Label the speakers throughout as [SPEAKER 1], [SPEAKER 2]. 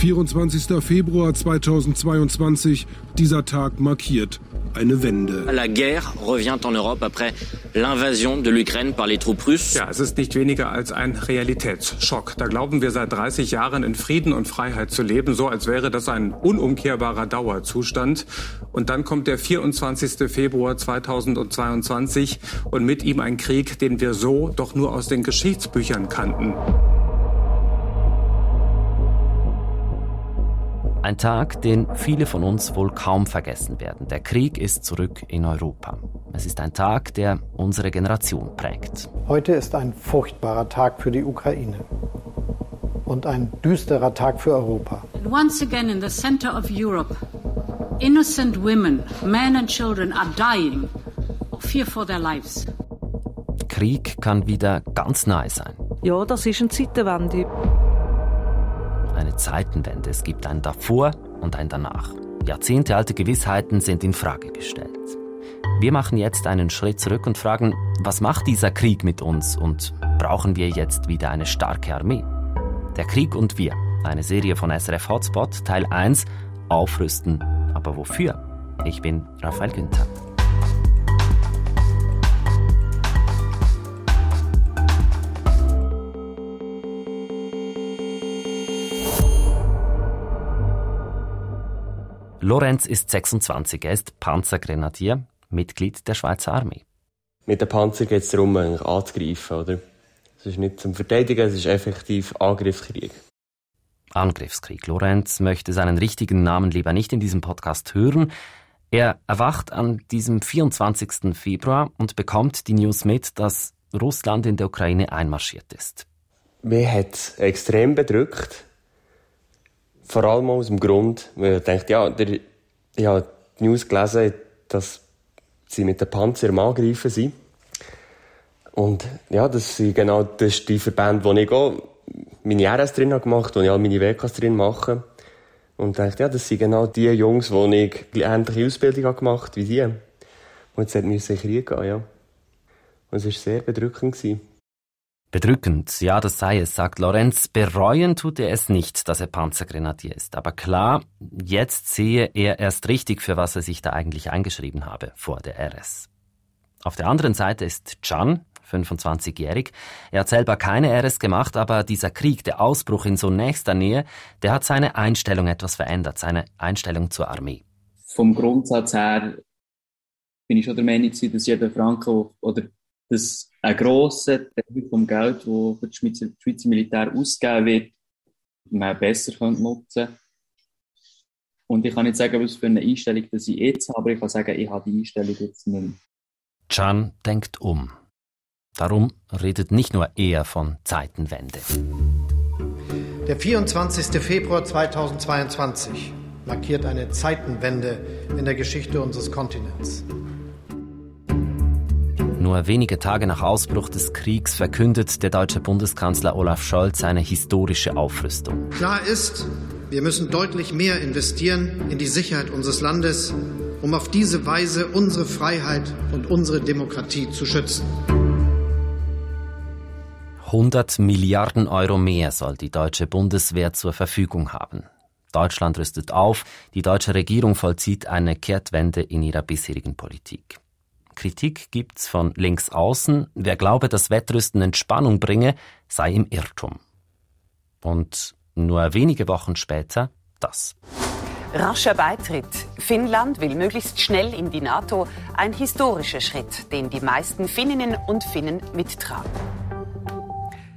[SPEAKER 1] 24. Februar 2022, dieser Tag markiert eine Wende.
[SPEAKER 2] La guerre revient en Europe après l'invasion de l'Ukraine par les troupes russes.
[SPEAKER 3] Ja, es ist nicht weniger als ein Realitätsschock. Da glauben wir seit 30 Jahren in Frieden und Freiheit zu leben, so als wäre das ein unumkehrbarer Dauerzustand. Und dann kommt der 24. Februar 2022 und mit ihm ein Krieg, den wir so doch nur aus den Geschichtsbüchern kannten.
[SPEAKER 4] Ein Tag, den viele von uns wohl kaum vergessen werden. Der Krieg ist zurück in Europa. Es ist ein Tag, der unsere Generation prägt.
[SPEAKER 5] Heute ist ein furchtbarer Tag für die Ukraine und ein düsterer Tag für Europa.
[SPEAKER 6] And once again in the center of Europe, innocent women, men and children are dying of fear for their lives.
[SPEAKER 4] Krieg kann wieder ganz nahe sein.
[SPEAKER 7] Ja, das ist eine Zeitenwende
[SPEAKER 4] eine Zeitenwende. Es gibt ein davor und ein danach. Jahrzehntealte Gewissheiten sind in Frage gestellt. Wir machen jetzt einen Schritt zurück und fragen, was macht dieser Krieg mit uns und brauchen wir jetzt wieder eine starke Armee? Der Krieg und wir, eine Serie von SRF Hotspot, Teil 1, Aufrüsten. Aber wofür? Ich bin Raphael Günther. Lorenz ist 26, er ist Panzergrenadier, Mitglied der Schweizer Armee.
[SPEAKER 8] Mit dem Panzer geht es darum, anzugreifen, oder? Es ist nicht zum Verteidigen, es ist effektiv Angriffskrieg.
[SPEAKER 4] Angriffskrieg. Lorenz möchte seinen richtigen Namen lieber nicht in diesem Podcast hören. Er erwacht an diesem 24. Februar und bekommt die News mit, dass Russland in der Ukraine einmarschiert ist.
[SPEAKER 8] Mir hat extrem bedrückt. Vor allem aus dem Grund, weil ich dachte, ja, der, ich habe die News gelesen, dass sie mit den Panzer am Angreifen sind. Und ja, das sind genau das ist die Verbände, wo ich auch meine RS drin habe gemacht, wo ich all meine WKs drin mache. Und dachte, ja, das sind genau die Jungs, wo ich ähnliche Ausbildung habe gemacht wie die. Und jetzt hat mir sicher gehen, ja. Und es war sehr bedrückend. Gewesen.
[SPEAKER 4] Bedrückend, ja, das sei es, sagt Lorenz. Bereuen tut er es nicht, dass er Panzergrenadier ist. Aber klar, jetzt sehe er erst richtig, für was er sich da eigentlich eingeschrieben habe vor der RS. Auf der anderen Seite ist Can, 25-jährig. Er hat selber keine RS gemacht, aber dieser Krieg, der Ausbruch in so nächster Nähe, der hat seine Einstellung etwas verändert, seine Einstellung zur Armee.
[SPEAKER 9] Vom Grundsatz her bin ich schon der Meinung, dass jeder Franco oder das ein grosser Teil vom Geld, das für das Schweizer, Militär ausgegeben wird, man besser nutzen könnte. Und ich kann nicht sagen, was für eine Einstellung das ich jetzt habe, aber ich kann sagen, ich habe die Einstellung jetzt nicht mehr.
[SPEAKER 4] Can denkt um. Darum redet nicht nur er von Zeitenwende.
[SPEAKER 5] Der 24. Februar 2022 markiert eine Zeitenwende in der Geschichte unseres Kontinents.
[SPEAKER 4] Nur wenige Tage nach Ausbruch des Kriegs verkündet der deutsche Bundeskanzler Olaf Scholz eine historische Aufrüstung.
[SPEAKER 5] Klar ist, wir müssen deutlich mehr investieren in die Sicherheit unseres Landes, um auf diese Weise unsere Freiheit und unsere Demokratie zu schützen.
[SPEAKER 4] 100 Milliarden Euro mehr soll die deutsche Bundeswehr zur Verfügung haben. Deutschland rüstet auf, die deutsche Regierung vollzieht eine Kehrtwende in ihrer bisherigen Politik. Kritik gibt's von links außen. Wer glaube, dass Wettrüsten Entspannung bringe, sei im Irrtum. Und nur wenige Wochen später das.
[SPEAKER 10] Rascher Beitritt. Finnland will möglichst schnell in die NATO. Ein historischer Schritt, den die meisten Finninnen und Finnen mittragen.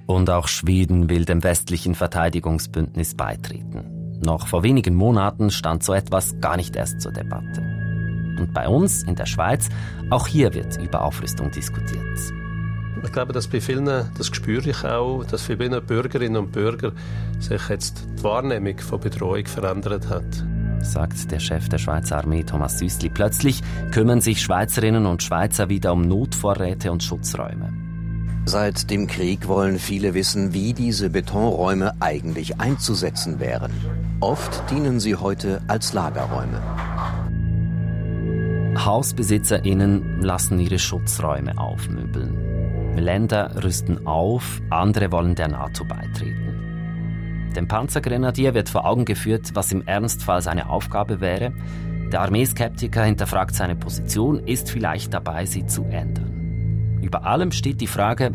[SPEAKER 4] Und auch Schweden will dem westlichen Verteidigungsbündnis beitreten. Noch vor wenigen Monaten stand so etwas gar nicht erst zur Debatte. Und bei uns in der Schweiz, auch hier wird über Aufrüstung diskutiert.
[SPEAKER 11] Ich glaube, dass bei vielen, das spüre ich auch, dass für viele Bürgerinnen und Bürger sich jetzt die Wahrnehmung von Bedrohung verändert hat.
[SPEAKER 4] Sagt der Chef der Schweizer Armee Thomas Süßli. Plötzlich kümmern sich Schweizerinnen und Schweizer wieder um Notvorräte und Schutzräume.
[SPEAKER 12] Seit dem Krieg wollen viele wissen, wie diese Betonräume eigentlich einzusetzen wären. Oft dienen sie heute als Lagerräume.
[SPEAKER 4] HausbesitzerInnen lassen ihre Schutzräume aufmöbeln. Länder rüsten auf, andere wollen der NATO beitreten. Dem Panzergrenadier wird vor Augen geführt, was im Ernstfall seine Aufgabe wäre. Der Armeeskeptiker hinterfragt seine Position, ist vielleicht dabei, sie zu ändern. Über allem steht die Frage,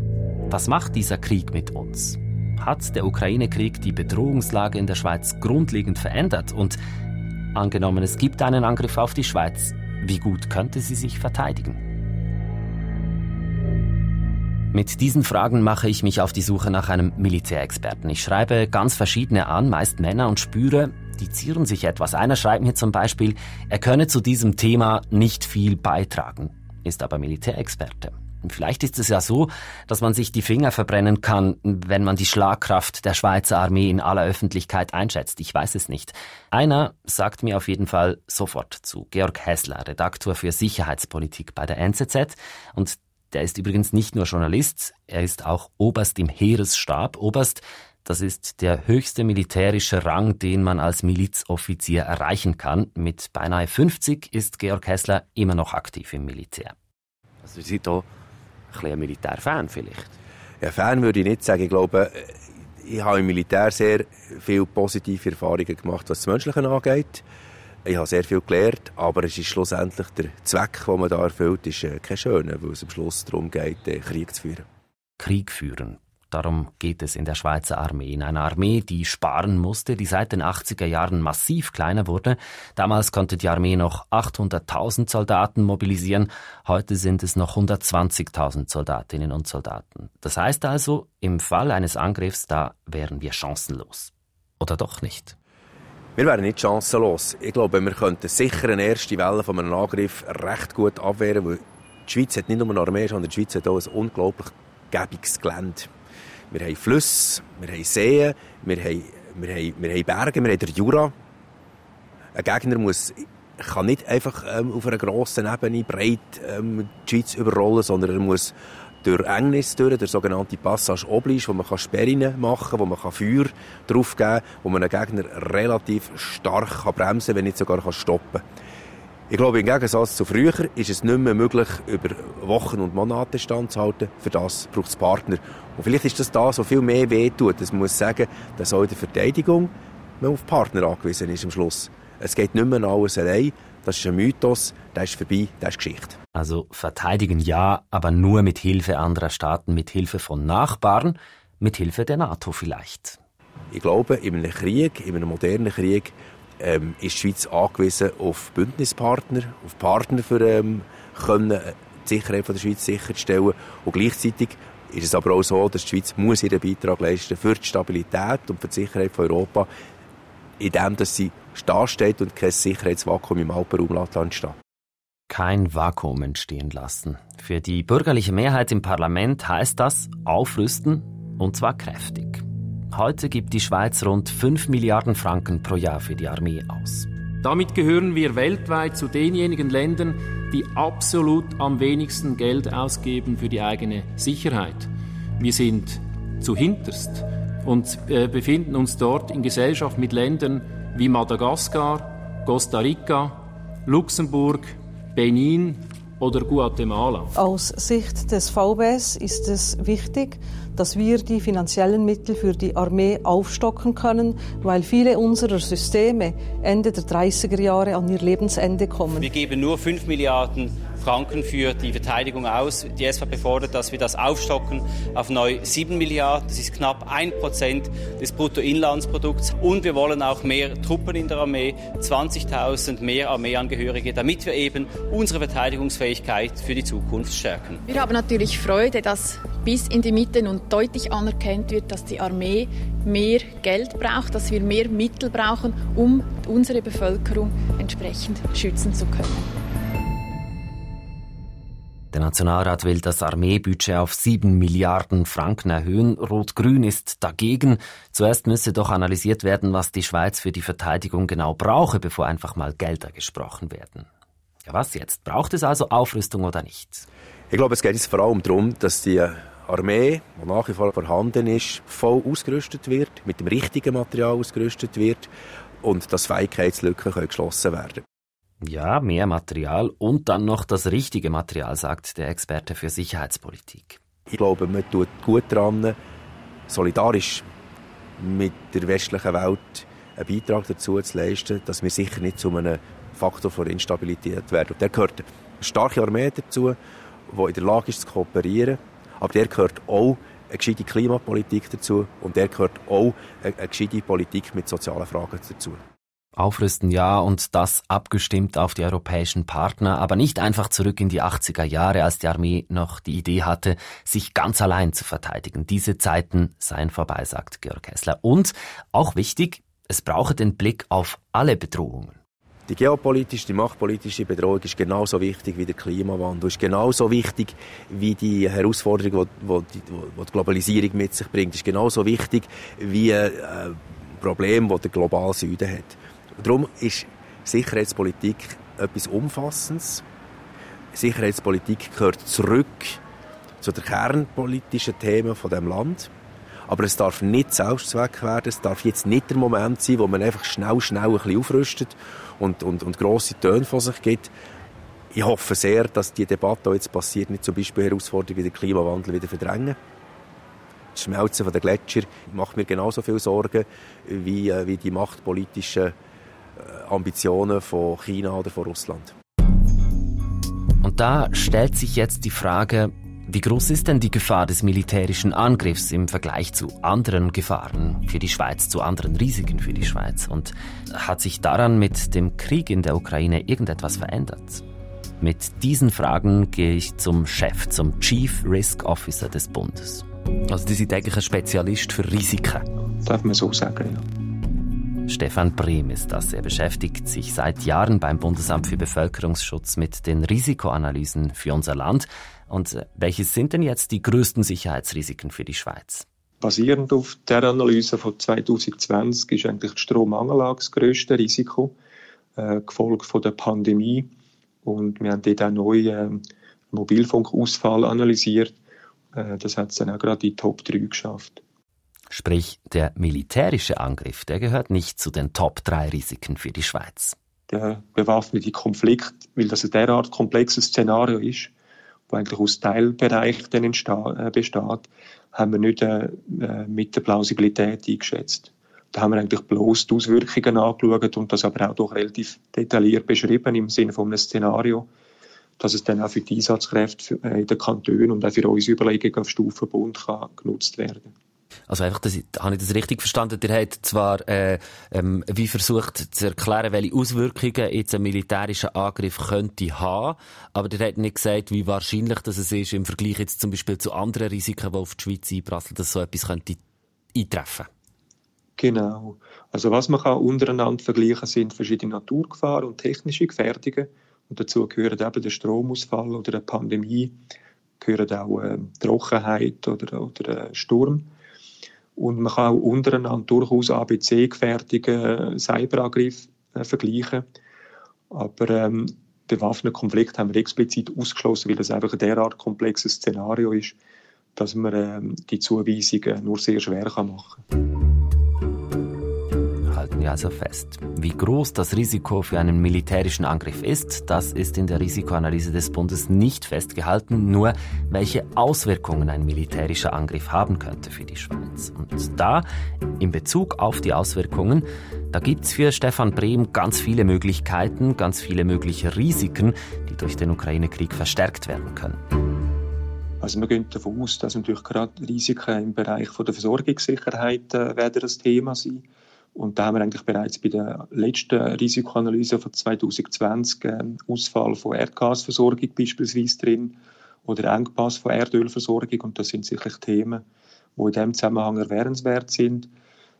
[SPEAKER 4] was macht dieser Krieg mit uns? Hat der Ukraine-Krieg die Bedrohungslage in der Schweiz grundlegend verändert? Und angenommen, es gibt einen Angriff auf die Schweiz, wie gut könnte sie sich verteidigen? Mit diesen Fragen mache ich mich auf die Suche nach einem Militärexperten. Ich schreibe ganz verschiedene an, meist Männer, und spüre, die zieren sich etwas. Einer schreibt mir zum Beispiel, er könne zu diesem Thema nicht viel beitragen, ist aber Militärexperte. Vielleicht ist es ja so, dass man sich die Finger verbrennen kann, wenn man die Schlagkraft der Schweizer Armee in aller Öffentlichkeit einschätzt. Ich weiß es nicht. Einer sagt mir auf jeden Fall sofort zu. Georg Hessler, Redaktor für Sicherheitspolitik bei der NZZ. Und der ist übrigens nicht nur Journalist, er ist auch Oberst im Heeresstab. Oberst, das ist der höchste militärische Rang, den man als Milizoffizier erreichen kann. Mit beinahe 50 ist Georg Hessler immer noch aktiv im Militär.
[SPEAKER 13] Also Sie sind hier ein, ein Militärfan vielleicht?
[SPEAKER 14] Ja, Fan würde ich nicht sagen. Ich glaube, ich habe im Militär sehr viele positive Erfahrungen gemacht, was das Menschliche angeht. Ich habe sehr viel gelernt, aber es ist schlussendlich der Zweck, den man da erfüllt, ist äh, kein schöner, weil es am Schluss darum geht, äh, Krieg zu führen.
[SPEAKER 4] Krieg führen. Darum geht es in der Schweizer Armee. In einer Armee, die sparen musste, die seit den 80er Jahren massiv kleiner wurde. Damals konnte die Armee noch 800.000 Soldaten mobilisieren. Heute sind es noch 120.000 Soldatinnen und Soldaten. Das heißt also, im Fall eines Angriffs, da wären wir chancenlos. Oder doch nicht?
[SPEAKER 14] Wir wären nicht chancenlos. Ich glaube, wir könnten sicher eine erste Welle von einem Angriff recht gut abwehren, weil die Schweiz hat nicht nur eine Armee, sondern die Schweiz hat auch ein unglaublich gäbiges Gelände. Wir haben Flüsse, wir haben Seen, wir haben, wir haben, wir haben Berge, wir haben den Jura. Ein Gegner muss, kann nicht einfach ähm, auf einer grossen Ebene breit ähm, die Schweiz überrollen, sondern er muss durch Engnis durch, der sogenannte Passage Oblige, wo man Sperren machen kann, wo man Feuer draufgeben kann, wo man einen Gegner relativ stark bremsen kann, wenn nicht sogar stoppen kann. Ich glaube, im Gegensatz zu früher ist es nicht mehr möglich, über Wochen und Monate standzuhalten. Für das braucht es Partner. Und vielleicht ist das da, was viel mehr wehtut. Das muss sagen, dass auch in der Verteidigung man auf Partner angewiesen ist am Schluss. Es geht nicht mehr alles allein. Das ist ein Mythos, der ist vorbei, der ist Geschichte.
[SPEAKER 4] Also verteidigen ja, aber nur mit Hilfe anderer Staaten, mit Hilfe von Nachbarn, mit Hilfe der NATO vielleicht.
[SPEAKER 14] Ich glaube, in einem Krieg, in einem modernen Krieg, ähm, ist die Schweiz angewiesen auf Bündnispartner, auf Partner für ähm, können, äh, die Sicherheit der Schweiz sicherzustellen. Und gleichzeitig ist es aber auch so, dass die Schweiz muss ihren Beitrag leisten für die Stabilität und für die Sicherheit von Europa, indem dass sie steht und kein Sicherheitsvakuum im Alpenraum entstehen
[SPEAKER 4] kein Vakuum entstehen lassen. Für die bürgerliche Mehrheit im Parlament heißt das aufrüsten und zwar kräftig. Heute gibt die Schweiz rund 5 Milliarden Franken pro Jahr für die Armee aus.
[SPEAKER 15] Damit gehören wir weltweit zu denjenigen Ländern, die absolut am wenigsten Geld ausgeben für die eigene Sicherheit. Wir sind zu hinterst und äh, befinden uns dort in Gesellschaft mit Ländern wie Madagaskar, Costa Rica, Luxemburg, Benin oder Guatemala.
[SPEAKER 7] Aus Sicht des VBS ist es wichtig, dass wir die finanziellen Mittel für die Armee aufstocken können, weil viele unserer Systeme Ende der 30er Jahre an ihr Lebensende kommen.
[SPEAKER 16] Wir geben nur 5 Milliarden Franken für die Verteidigung aus. Die SVP fordert, dass wir das aufstocken auf neu 7 Milliarden. Das ist knapp 1 Prozent des Bruttoinlandsprodukts. Und wir wollen auch mehr Truppen in der Armee, 20.000 mehr Armeeangehörige, damit wir eben unsere Verteidigungsfähigkeit für die Zukunft stärken.
[SPEAKER 17] Wir haben natürlich Freude, dass bis in die Mitte und deutlich anerkannt wird, dass die Armee mehr Geld braucht, dass wir mehr Mittel brauchen, um unsere Bevölkerung entsprechend schützen zu können.
[SPEAKER 4] Der Nationalrat will das Armeebudget auf 7 Milliarden Franken erhöhen. Rot-Grün ist dagegen. Zuerst müsse doch analysiert werden, was die Schweiz für die Verteidigung genau brauche, bevor einfach mal Gelder gesprochen werden. Ja, was jetzt? Braucht es also Aufrüstung oder nicht?
[SPEAKER 14] Ich glaube, es geht jetzt vor allem darum, dass die Armee, die nach wie vor vorhanden ist, voll ausgerüstet wird, mit dem richtigen Material ausgerüstet wird und dass Fähigkeitslücken geschlossen werden können.
[SPEAKER 4] Ja, mehr Material und dann noch das richtige Material, sagt der Experte für Sicherheitspolitik.
[SPEAKER 14] Ich glaube, man tut gut daran, solidarisch mit der westlichen Welt einen Beitrag dazu zu leisten, dass wir sicher nicht zu einem Faktor von Instabilität werden. Und da gehört eine starke Armee dazu, die in der Lage ist zu kooperieren. Aber der gehört auch eine gescheite Klimapolitik dazu und der gehört auch eine, eine gescheite Politik mit sozialen Fragen dazu.
[SPEAKER 4] Aufrüsten ja und das abgestimmt auf die europäischen Partner, aber nicht einfach zurück in die 80er Jahre, als die Armee noch die Idee hatte, sich ganz allein zu verteidigen. Diese Zeiten seien vorbei, sagt Georg Hessler. Und auch wichtig, es brauche den Blick auf alle Bedrohungen.
[SPEAKER 14] Die geopolitische, die machtpolitische Bedrohung ist genauso wichtig wie der Klimawandel, ist genauso wichtig wie die Herausforderung, die, die, Globalisierung mit sich bringt, ist genauso wichtig wie ein äh, Problem, das der globale Süden hat. Darum ist Sicherheitspolitik etwas Umfassendes. Sicherheitspolitik gehört zurück zu den kernpolitischen Themen von dem Land. Aber es darf nicht Selbstzweck werden. Es darf jetzt nicht der Moment sein, wo man einfach schnell, schnell ein bisschen aufrüstet und, und, und grosse Töne von sich gibt. Ich hoffe sehr, dass die Debatte, die jetzt passiert, nicht zum Beispiel Herausforderungen wie den Klimawandel wieder verdrängen. Das Schmelzen der Gletscher macht mir genauso viel Sorgen wie, äh, wie die machtpolitischen Ambitionen von China oder von Russland.
[SPEAKER 4] Und da stellt sich jetzt die Frage, wie groß ist denn die Gefahr des militärischen Angriffs im Vergleich zu anderen Gefahren für die Schweiz, zu anderen Risiken für die Schweiz? Und hat sich daran mit dem Krieg in der Ukraine irgendetwas verändert? Mit diesen Fragen gehe ich zum Chef, zum Chief Risk Officer des Bundes. Also die sind eigentlich ein Spezialist für Risiken.
[SPEAKER 18] Darf man so sagen,
[SPEAKER 4] ja. Stefan Brehm ist das. Er beschäftigt sich seit Jahren beim Bundesamt für Bevölkerungsschutz mit den Risikoanalysen für unser Land. Und äh, welche sind denn jetzt die größten Sicherheitsrisiken für die Schweiz?
[SPEAKER 18] Basierend auf der Analyse von 2020 ist eigentlich die Strommangellage das grösste Risiko, äh, gefolgt von der Pandemie. Und wir haben dort auch neu äh, Mobilfunkausfall analysiert. Äh, das hat es dann auch gerade in die Top 3 geschafft.
[SPEAKER 4] Sprich, der militärische Angriff, der gehört nicht zu den Top 3 Risiken für die Schweiz.
[SPEAKER 18] Der bewaffnete Konflikt, weil das ein derart komplexes Szenario ist, wo eigentlich aus Teilbereichen äh, besteht, haben wir nicht äh, äh, mit der Plausibilität eingeschätzt. Da haben wir eigentlich bloß die Auswirkungen angeschaut und das aber auch doch relativ detailliert beschrieben im Sinne von einem Szenario, dass es dann auch für die Einsatzkräfte in den Kantonen und auch für unsere Überlegungen auf Stufe Bund kann genutzt werden kann.
[SPEAKER 4] Also einfach, das, habe ich das richtig verstanden? Der hat zwar äh, ähm, wie versucht zu erklären, welche Auswirkungen jetzt ein militärischer Angriff könnte haben, aber der hat nicht gesagt, wie wahrscheinlich das ist im Vergleich jetzt zum Beispiel zu anderen Risiken, die auf die Schweiz einprasseln, dass so etwas könnte eintreffen.
[SPEAKER 18] Genau. Also was man kann untereinander vergleichen sind verschiedene Naturgefahren und technische Gefährdungen und dazu gehören eben der Stromausfall oder eine Pandemie, gehören auch äh, Trockenheit oder, oder Sturm. Und man kann auch untereinander durchaus ABC-Gefährdungen, äh, Cyberangriffe äh, vergleichen. Aber ähm, bewaffneten Konflikt haben wir explizit ausgeschlossen, weil das einfach ein derart komplexes Szenario ist, dass man ähm, die Zuweisungen nur sehr schwer kann machen kann
[SPEAKER 4] wir also fest. Wie groß das Risiko für einen militärischen Angriff ist, das ist in der Risikoanalyse des Bundes nicht festgehalten, nur welche Auswirkungen ein militärischer Angriff haben könnte für die Schweiz. Und da, in Bezug auf die Auswirkungen, da gibt es für Stefan Brehm ganz viele Möglichkeiten, ganz viele mögliche Risiken, die durch den Ukraine-Krieg verstärkt werden können.
[SPEAKER 18] Also wir gehen davon aus, dass natürlich gerade Risiken im Bereich der Versorgungssicherheit äh, werden das Thema sein. Und da haben wir eigentlich bereits bei der letzten Risikoanalyse von 2020 äh, Ausfall von Erdgasversorgung beispielsweise drin oder Engpass von Erdölversorgung. Und das sind sicherlich Themen, die in diesem Zusammenhang erwähnenswert sind.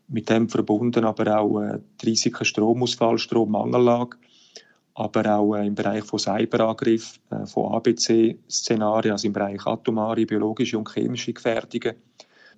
[SPEAKER 18] Mit dem verbunden aber auch äh, die Risiken Stromausfall, Strommangellage, aber auch äh, im Bereich von Cyberangriff, äh, von ABC-Szenarien, also im Bereich atomare, biologische und chemische Gefährdungen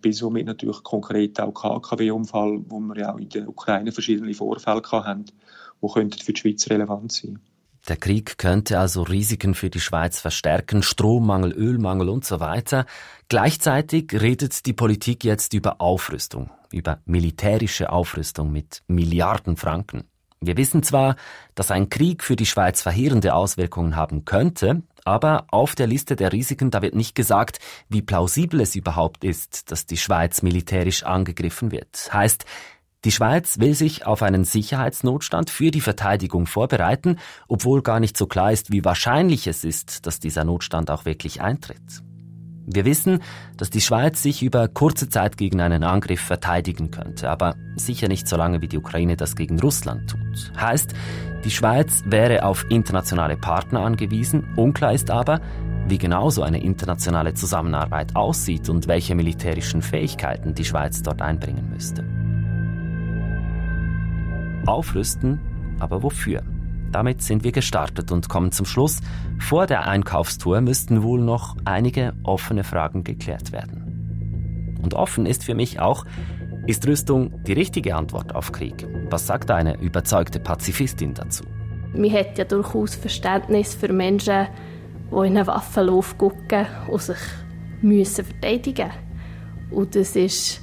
[SPEAKER 18] bis somit natürlich konkret auch KKW-Unfall, wo wir ja auch in der Ukraine verschiedene Vorfälle haben, die für die Schweiz relevant sein
[SPEAKER 4] der Krieg könnte also Risiken für die Schweiz verstärken, Strommangel, Ölmangel und so weiter. Gleichzeitig redet die Politik jetzt über Aufrüstung, über militärische Aufrüstung mit Milliarden Franken. Wir wissen zwar, dass ein Krieg für die Schweiz verheerende Auswirkungen haben könnte, Aber auf der Liste der Risiken, da wird nicht gesagt, wie plausibel es überhaupt ist, dass die Schweiz militärisch angegriffen wird. Heißt, die Schweiz will sich auf einen Sicherheitsnotstand für die Verteidigung vorbereiten, obwohl gar nicht so klar ist, wie wahrscheinlich es ist, dass dieser Notstand auch wirklich eintritt. Wir wissen, dass die Schweiz sich über kurze Zeit gegen einen Angriff verteidigen könnte, aber sicher nicht so lange wie die Ukraine das gegen Russland tut. Heißt, die Schweiz wäre auf internationale Partner angewiesen, unklar ist aber, wie genau so eine internationale Zusammenarbeit aussieht und welche militärischen Fähigkeiten die Schweiz dort einbringen müsste. Aufrüsten, aber wofür? Damit sind wir gestartet und kommen zum Schluss. Vor der Einkaufstour müssten wohl noch einige offene Fragen geklärt werden. Und offen ist für mich auch, ist Rüstung die richtige Antwort auf Krieg? Was sagt eine überzeugte Pazifistin dazu?
[SPEAKER 19] Man hat ja durchaus Verständnis für Menschen, die in einen Waffenlauf gucken und sich müssen verteidigen Und es ist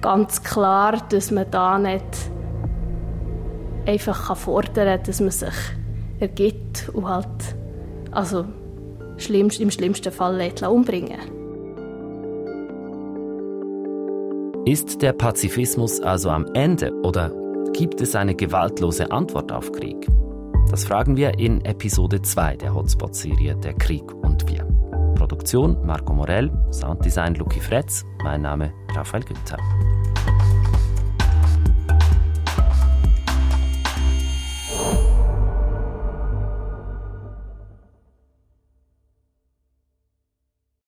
[SPEAKER 19] ganz klar, dass man da nicht einfach fordern kann, dass man sich ergibt und halt also im schlimmsten Fall umbringen
[SPEAKER 4] Ist der Pazifismus also am Ende oder gibt es eine gewaltlose Antwort auf Krieg? Das fragen wir in Episode 2 der Hotspot-Serie Der Krieg und wir. Produktion Marco Morell, Sounddesign Luki Fretz, mein Name Raphael Günther.